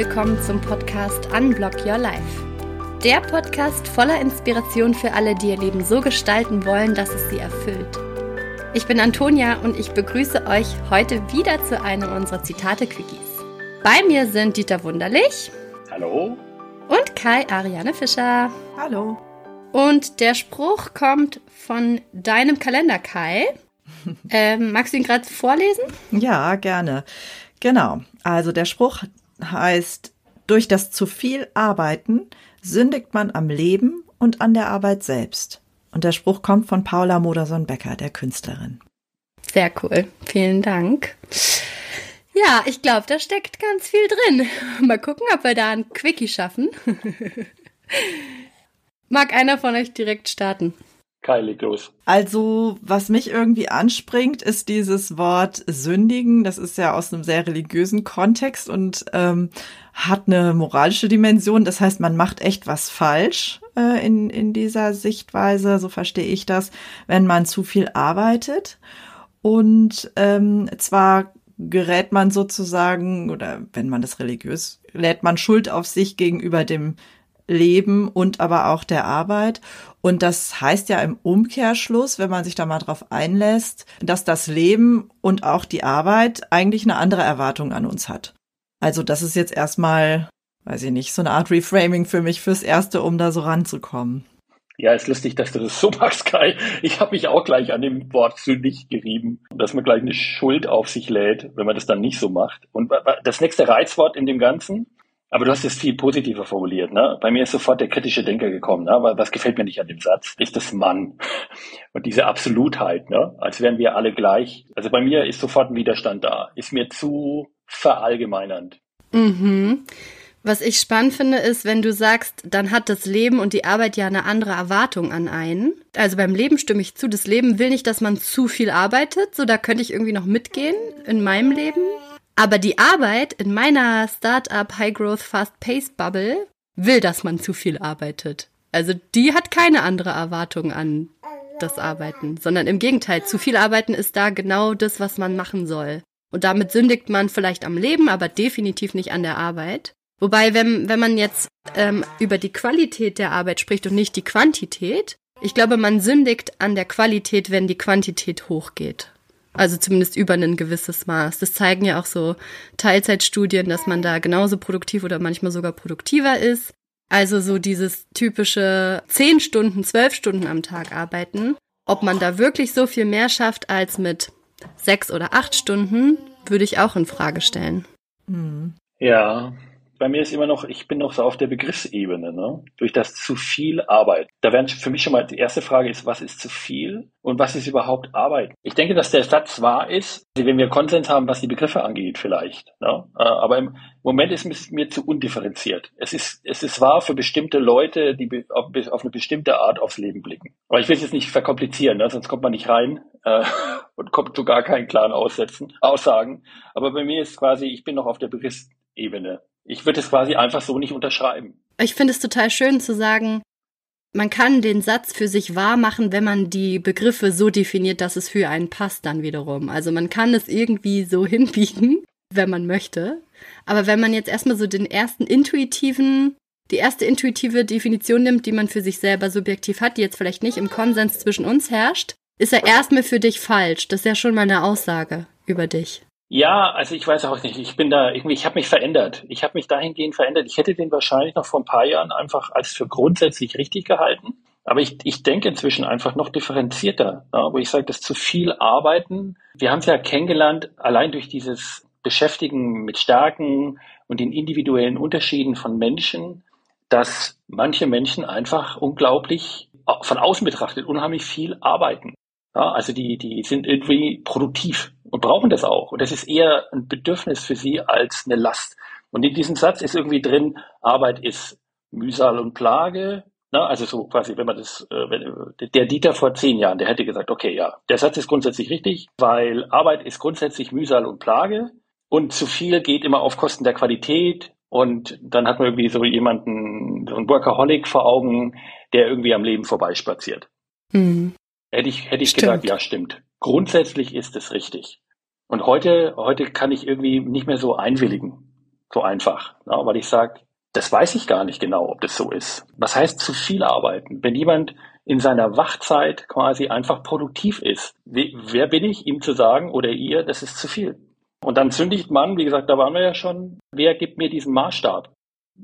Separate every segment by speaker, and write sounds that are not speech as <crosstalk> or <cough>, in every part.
Speaker 1: willkommen zum Podcast Unblock Your Life. Der Podcast voller Inspiration für alle, die ihr Leben so gestalten wollen, dass es sie erfüllt. Ich bin Antonia und ich begrüße euch heute wieder zu einem unserer Zitate-Quickies. Bei mir sind Dieter Wunderlich.
Speaker 2: Hallo.
Speaker 1: Und Kai Ariane Fischer.
Speaker 3: Hallo.
Speaker 1: Und der Spruch kommt von deinem Kalender, Kai. <laughs> Ähm, magst du ihn gerade vorlesen?
Speaker 3: Ja, gerne. Genau. Also der Spruch heißt, durch das zu viel Arbeiten sündigt man am Leben und an der Arbeit selbst. Und der Spruch kommt von Paula Modersohn-Becker, der Künstlerin.
Speaker 1: Sehr cool. Vielen Dank. Ja, ich glaube, da steckt ganz viel drin. Mal gucken, ob wir da ein Quickie schaffen. <laughs> Mag einer von euch direkt starten?
Speaker 2: Kai, leg los.
Speaker 3: Also, was mich irgendwie anspringt, ist dieses Wort sündigen. Das ist ja aus einem sehr religiösen Kontext und ähm, hat eine moralische Dimension. Das heißt, man macht echt was falsch äh, in, in dieser Sichtweise, so verstehe ich das, wenn man zu viel arbeitet. Und ähm, zwar gerät man sozusagen, oder wenn man das religiös, lädt man Schuld auf sich gegenüber dem Leben und aber auch der Arbeit. Und das heißt ja im Umkehrschluss, wenn man sich da mal drauf einlässt, dass das Leben und auch die Arbeit eigentlich eine andere Erwartung an uns hat. Also das ist jetzt erstmal, weiß ich nicht, so eine Art Reframing für mich fürs Erste, um da so ranzukommen.
Speaker 2: Ja, ist lustig, dass du das so <laughs> machst, Kai. Ich habe mich auch gleich an dem Wort sündig gerieben, dass man gleich eine Schuld auf sich lädt, wenn man das dann nicht so macht. Und das nächste Reizwort in dem Ganzen aber du hast es viel positiver formuliert. Ne? Bei mir ist sofort der kritische Denker gekommen. Ne? Was gefällt mir nicht an dem Satz? Ist das Mann. <laughs> Und diese Absolutheit, ne? als wären wir alle gleich. Also bei mir ist sofort ein Widerstand da. Ist mir zu verallgemeinernd.
Speaker 1: Mhm. Was ich spannend finde, ist, wenn du sagst, dann hat das Leben und die Arbeit ja eine andere Erwartung an einen. Also beim Leben stimme ich zu. Das Leben will nicht, dass man zu viel arbeitet. So, da könnte ich irgendwie noch mitgehen in meinem Leben. Aber die Arbeit in meiner Startup High Growth Fast Pace Bubble will, dass man zu viel arbeitet. Also die hat keine andere Erwartung an das Arbeiten, sondern im Gegenteil, zu viel arbeiten ist da genau das, was man machen soll. Und damit sündigt man vielleicht am Leben, aber definitiv nicht an der Arbeit. Wobei, wenn, wenn man jetzt ähm, über die Qualität der Arbeit spricht und nicht die Quantität, ich glaube, man sündigt an der Qualität, wenn die Quantität hochgeht. Also zumindest über ein gewisses Maß. Das zeigen ja auch so Teilzeitstudien, dass man da genauso produktiv oder manchmal sogar produktiver ist. Also so dieses typische zehn Stunden, zwölf Stunden am Tag arbeiten. Ob man da wirklich so viel mehr schafft als mit sechs oder acht Stunden, würde ich auch in Frage stellen.
Speaker 2: Mhm. Ja, bei mir ist immer noch, ich bin noch so auf der Begriffsebene, ne? durch das zu viel Arbeit. Da wäre für mich schon mal die erste Frage ist, was ist zu viel und was ist überhaupt Arbeit? Ich denke, dass der Satz wahr ist, wenn wir Konsens haben, was die Begriffe angeht, vielleicht. Ne? Äh, aber im Moment ist es mir zu undifferenziert. Es ist, es ist wahr für bestimmte Leute, die auf, auf eine bestimmte Art aufs Leben blicken. Aber ich will es jetzt nicht verkomplizieren, ne? sonst kommt man nicht rein äh, <laughs> und kommt zu gar keinen klaren Aussätzen, Aussagen. Aber bei mir ist quasi, ich bin noch auf der Begriffsebene ich würde es quasi einfach so nicht unterschreiben.
Speaker 1: Ich finde es total schön zu sagen, man kann den Satz für sich wahr machen, wenn man die Begriffe so definiert, dass es für einen passt dann wiederum. Also man kann es irgendwie so <laughs> hinbiegen, wenn man möchte. Aber wenn man jetzt erstmal so den ersten intuitiven, die erste intuitive Definition nimmt, die man für sich selber subjektiv hat, die jetzt vielleicht nicht im Konsens zwischen uns herrscht, ist er erstmal für dich falsch. Das ist ja schon mal eine Aussage über dich.
Speaker 2: Ja, also ich weiß auch nicht. Ich bin da irgendwie, ich habe mich verändert. Ich habe mich dahingehend verändert. Ich hätte den wahrscheinlich noch vor ein paar Jahren einfach als für grundsätzlich richtig gehalten. Aber ich, ich denke inzwischen einfach noch differenzierter, ja, wo ich sage, das zu viel Arbeiten. Wir haben es ja kennengelernt, allein durch dieses Beschäftigen mit Stärken und den individuellen Unterschieden von Menschen, dass manche Menschen einfach unglaublich von außen betrachtet unheimlich viel arbeiten. Ja, also die, die sind irgendwie produktiv und brauchen das auch. Und das ist eher ein Bedürfnis für sie als eine Last. Und in diesem Satz ist irgendwie drin, Arbeit ist Mühsal und Plage. Na, also so quasi, wenn man das, äh, wenn, der Dieter vor zehn Jahren, der hätte gesagt, okay, ja, der Satz ist grundsätzlich richtig, weil Arbeit ist grundsätzlich Mühsal und Plage und zu viel geht immer auf Kosten der Qualität und dann hat man irgendwie so jemanden, so einen Workaholic vor Augen, der irgendwie am Leben vorbeispaziert. Mhm. Hätte ich, hätte ich gesagt, ja, stimmt. Grundsätzlich ist es richtig. Und heute, heute kann ich irgendwie nicht mehr so einwilligen. so einfach, ne? weil ich sage, das weiß ich gar nicht genau, ob das so ist. Was heißt zu viel arbeiten? Wenn jemand in seiner Wachzeit quasi einfach produktiv ist, wer bin ich, ihm zu sagen oder ihr, das ist zu viel? Und dann zündigt man, wie gesagt, da waren wir ja schon, wer gibt mir diesen Maßstab?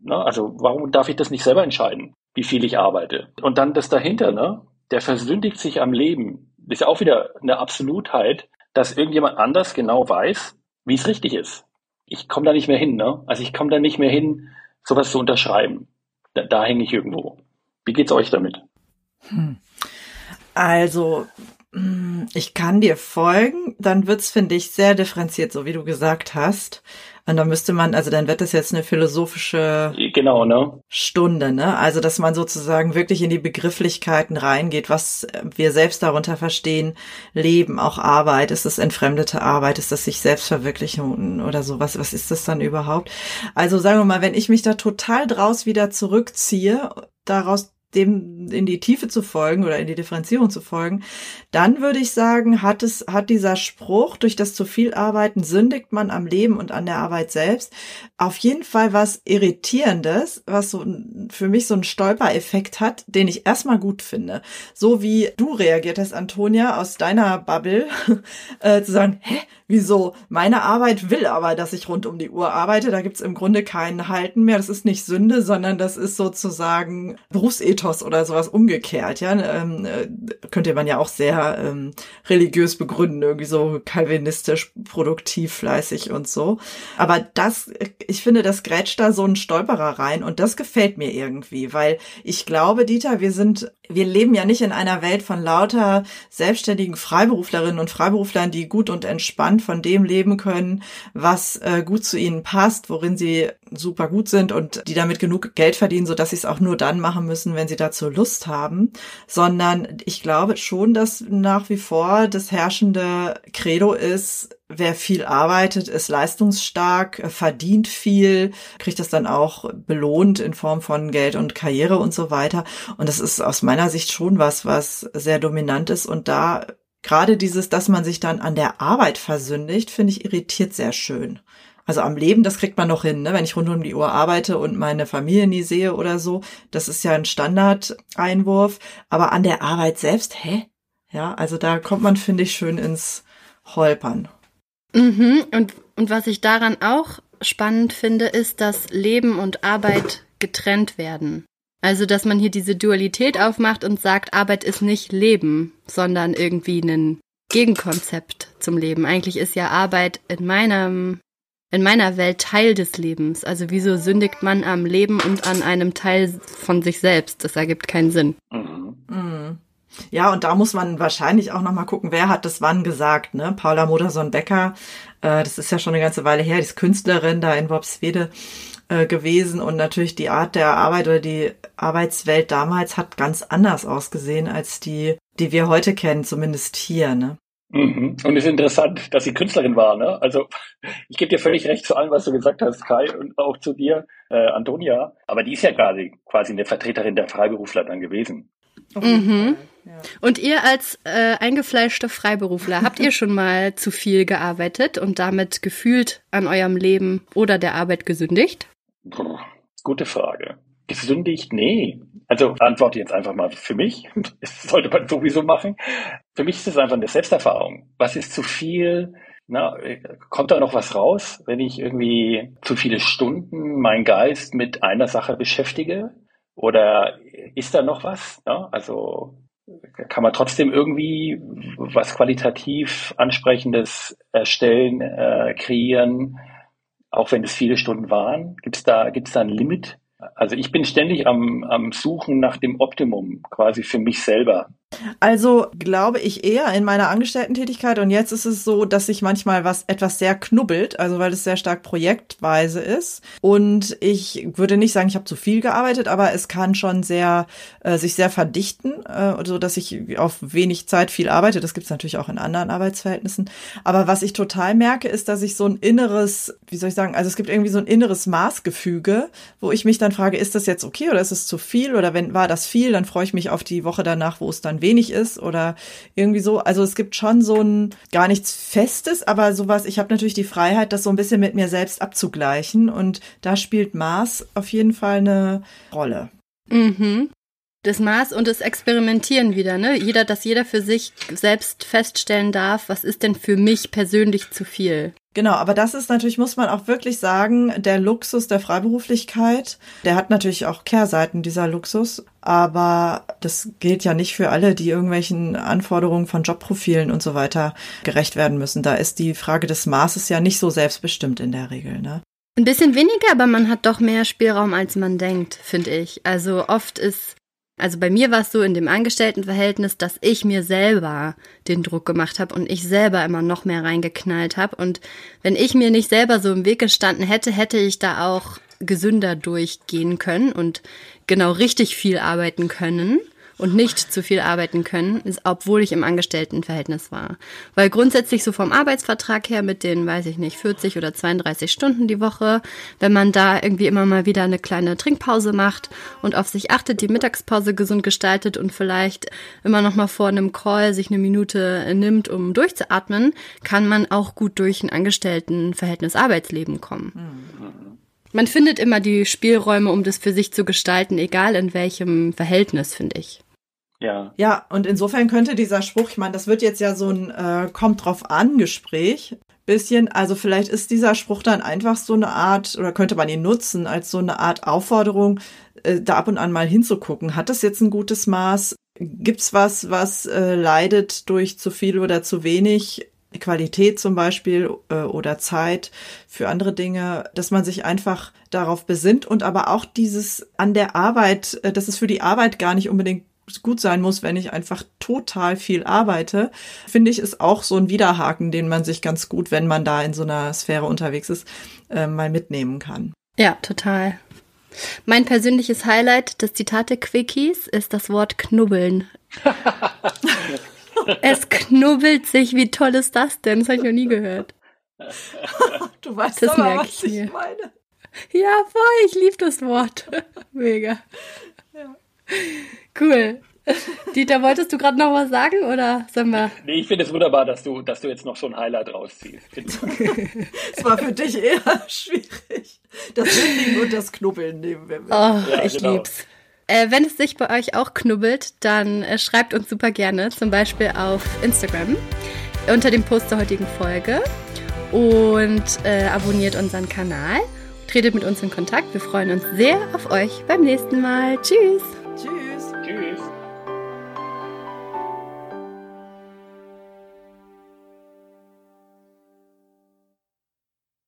Speaker 2: Ne? Also warum darf ich das nicht selber entscheiden, wie viel ich arbeite? Und dann das dahinter, ne? Der versündigt sich am Leben. Ist ja auch wieder eine Absolutheit, dass irgendjemand anders genau weiß, wie es richtig ist. Ich komme da nicht mehr hin. Ne? Also ich komme da nicht mehr hin, sowas zu unterschreiben. Da, da hänge ich irgendwo. Wie geht's euch damit? Hm.
Speaker 3: Also ich kann dir folgen, dann wird's, finde ich, sehr differenziert, so wie du gesagt hast. Und dann müsste man, also dann wird das jetzt eine philosophische
Speaker 2: genau, ne?
Speaker 3: Stunde, ne? Also, dass man sozusagen wirklich in die Begrifflichkeiten reingeht, was wir selbst darunter verstehen, Leben, auch Arbeit, ist das entfremdete Arbeit, ist das sich selbst verwirklichen oder sowas, was ist das dann überhaupt? Also sagen wir mal, wenn ich mich da total draus wieder zurückziehe, daraus dem in die Tiefe zu folgen oder in die Differenzierung zu folgen, dann würde ich sagen, hat es, hat dieser Spruch, durch das zu viel Arbeiten sündigt man am Leben und an der Arbeit selbst, auf jeden Fall was Irritierendes, was so für mich so einen Stolpereffekt hat, den ich erstmal gut finde. So wie du reagiert hast, Antonia, aus deiner Bubble, <laughs> äh, zu sagen, hä, wieso? Meine Arbeit will aber, dass ich rund um die Uhr arbeite. Da gibt's im Grunde keinen Halten mehr. Das ist nicht Sünde, sondern das ist sozusagen Berufsethos oder sowas umgekehrt. Ja, ähm, äh, könnte man ja auch sehr ähm, religiös begründen, irgendwie so kalvinistisch, produktiv, fleißig und so. Aber das, ich finde, das grätscht da so ein Stolperer rein und das gefällt mir irgendwie, weil ich glaube, Dieter, wir sind, wir leben ja nicht in einer Welt von lauter selbstständigen Freiberuflerinnen und Freiberuflern, die gut und entspannt von dem leben können, was äh, gut zu ihnen passt, worin sie super gut sind und die damit genug Geld verdienen, so dass sie es auch nur dann machen müssen, wenn sie dazu Lust haben, sondern ich glaube schon, dass nach wie vor das herrschende Credo ist, wer viel arbeitet, ist leistungsstark, verdient viel, kriegt das dann auch belohnt in Form von Geld und Karriere und so weiter. Und das ist aus meiner Sicht schon was, was sehr dominant ist und da gerade dieses, dass man sich dann an der Arbeit versündigt, finde ich irritiert sehr schön. Also am Leben, das kriegt man noch hin, ne? wenn ich rund um die Uhr arbeite und meine Familie nie sehe oder so. Das ist ja ein Standardeinwurf. Aber an der Arbeit selbst, hä? Ja, also da kommt man, finde ich, schön ins Holpern.
Speaker 1: Mhm. Und, und was ich daran auch spannend finde, ist, dass Leben und Arbeit getrennt werden. Also, dass man hier diese Dualität aufmacht und sagt, Arbeit ist nicht Leben, sondern irgendwie ein Gegenkonzept zum Leben. Eigentlich ist ja Arbeit in meinem, in meiner Welt Teil des Lebens. Also, wieso sündigt man am Leben und an einem Teil von sich selbst? Das ergibt keinen Sinn. Mhm.
Speaker 3: Ja, und da muss man wahrscheinlich auch nochmal gucken, wer hat das wann gesagt, ne? Paula Modersohn-Becker, äh, das ist ja schon eine ganze Weile her, die ist Künstlerin da in Worpswede äh, gewesen und natürlich die Art der Arbeit oder die Arbeitswelt damals hat ganz anders ausgesehen als die, die wir heute kennen, zumindest hier, ne?
Speaker 2: Mhm. Und es ist interessant, dass sie Künstlerin war. Ne? Also <laughs> ich gebe dir völlig recht zu allem, was du gesagt hast, Kai, und auch zu dir, äh, Antonia. Aber die ist ja quasi, quasi eine Vertreterin der Freiberufler dann gewesen.
Speaker 1: Mhm. Ja. Und ihr als äh, eingefleischte Freiberufler, habt ihr schon mal zu viel gearbeitet und damit gefühlt an eurem Leben oder der Arbeit gesündigt?
Speaker 2: Puh, gute Frage. Gesündigt? Nee. Also antworte jetzt einfach mal für mich. <laughs> Das sollte man sowieso machen. Für mich ist es einfach eine Selbsterfahrung. Was ist zu viel? Na, kommt da noch was raus, wenn ich irgendwie zu viele Stunden meinen Geist mit einer Sache beschäftige? Oder ist da noch was? Na, also kann man trotzdem irgendwie was qualitativ ansprechendes erstellen, äh, kreieren? auch wenn es viele Stunden waren? Gibt es da, gibt's da ein Limit? Also ich bin ständig am, am Suchen nach dem Optimum, quasi für mich selber.
Speaker 3: Also glaube ich eher in meiner Angestellten-Tätigkeit und jetzt ist es so, dass sich manchmal was etwas sehr knubbelt, also weil es sehr stark projektweise ist und ich würde nicht sagen, ich habe zu viel gearbeitet, aber es kann schon sehr äh, sich sehr verdichten, äh, so dass ich auf wenig Zeit viel arbeite. Das gibt es natürlich auch in anderen Arbeitsverhältnissen. Aber was ich total merke, ist, dass ich so ein inneres, wie soll ich sagen, also es gibt irgendwie so ein inneres Maßgefüge, wo ich mich dann dann frage, ist das jetzt okay oder ist es zu viel? Oder wenn war das viel, dann freue ich mich auf die Woche danach, wo es dann wenig ist oder irgendwie so. Also es gibt schon so ein gar nichts Festes, aber sowas, ich habe natürlich die Freiheit, das so ein bisschen mit mir selbst abzugleichen. Und da spielt Maß auf jeden Fall eine Rolle.
Speaker 1: Mhm das Maß und das Experimentieren wieder, ne? Jeder, dass jeder für sich selbst feststellen darf, was ist denn für mich persönlich zu viel.
Speaker 3: Genau, aber das ist natürlich, muss man auch wirklich sagen, der Luxus der Freiberuflichkeit. Der hat natürlich auch Kehrseiten, dieser Luxus. Aber das gilt ja nicht für alle, die irgendwelchen Anforderungen von Jobprofilen und so weiter gerecht werden müssen. Da ist die Frage des Maßes ja nicht so selbstbestimmt in der Regel, ne?
Speaker 1: Ein bisschen weniger, aber man hat doch mehr Spielraum, als man denkt, finde ich. Also oft ist also bei mir war es so in dem Angestelltenverhältnis, dass ich mir selber den Druck gemacht habe und ich selber immer noch mehr reingeknallt habe. Und wenn ich mir nicht selber so im Weg gestanden hätte, hätte ich da auch gesünder durchgehen können und genau richtig viel arbeiten können und nicht zu viel arbeiten können, obwohl ich im Angestelltenverhältnis war. Weil grundsätzlich so vom Arbeitsvertrag her mit den, weiß ich nicht, 40 oder 32 Stunden die Woche, wenn man da irgendwie immer mal wieder eine kleine Trinkpause macht und auf sich achtet, die Mittagspause gesund gestaltet und vielleicht immer noch mal vor einem Call sich eine Minute nimmt, um durchzuatmen, kann man auch gut durch ein Angestelltenverhältnis Arbeitsleben kommen. Man findet immer die Spielräume, um das für sich zu gestalten, egal in welchem Verhältnis, finde ich.
Speaker 3: Ja. Ja, und insofern könnte dieser Spruch, ich meine, das wird jetzt ja so ein äh, kommt drauf an Gespräch, bisschen, also vielleicht ist dieser Spruch dann einfach so eine Art, oder könnte man ihn nutzen als so eine Art Aufforderung, äh, da ab und an mal hinzugucken. Hat das jetzt ein gutes Maß? Gibt's was, was äh, leidet durch zu viel oder zu wenig? Qualität zum Beispiel äh, oder Zeit für andere Dinge, dass man sich einfach darauf besinnt und aber auch dieses an der Arbeit, äh, dass es für die Arbeit gar nicht unbedingt gut sein muss, wenn ich einfach total viel arbeite, finde ich, ist auch so ein Widerhaken, den man sich ganz gut, wenn man da in so einer Sphäre unterwegs ist, äh, mal mitnehmen kann.
Speaker 1: Ja, total. Mein persönliches Highlight des Zitate-Quickies ist das Wort knubbeln. <laughs> es knubbelt sich. Wie toll ist das denn? Das habe ich noch nie gehört. <laughs>
Speaker 3: Du weißt das aber, was ich mir. meine.
Speaker 1: Ja, voll. Ich liebe das Wort. <laughs> Mega. Cool. Dieter, wolltest du gerade noch was sagen oder sollen wir?
Speaker 2: Nee, ich finde es wunderbar, dass du, dass du jetzt noch so ein Highlight rausziehst. <laughs>
Speaker 3: Es war für dich eher <laughs> schwierig. Das Sündigen und das Knubbeln nehmen wir.
Speaker 1: Mit. Oh, ja, ich genau. lieb's. Äh, wenn es sich bei euch auch knubbelt, dann äh, schreibt uns super gerne, zum Beispiel auf Instagram unter dem Post der heutigen Folge und äh, abonniert unseren Kanal. Tretet mit uns in Kontakt. Wir freuen uns sehr auf euch beim nächsten Mal. Tschüss!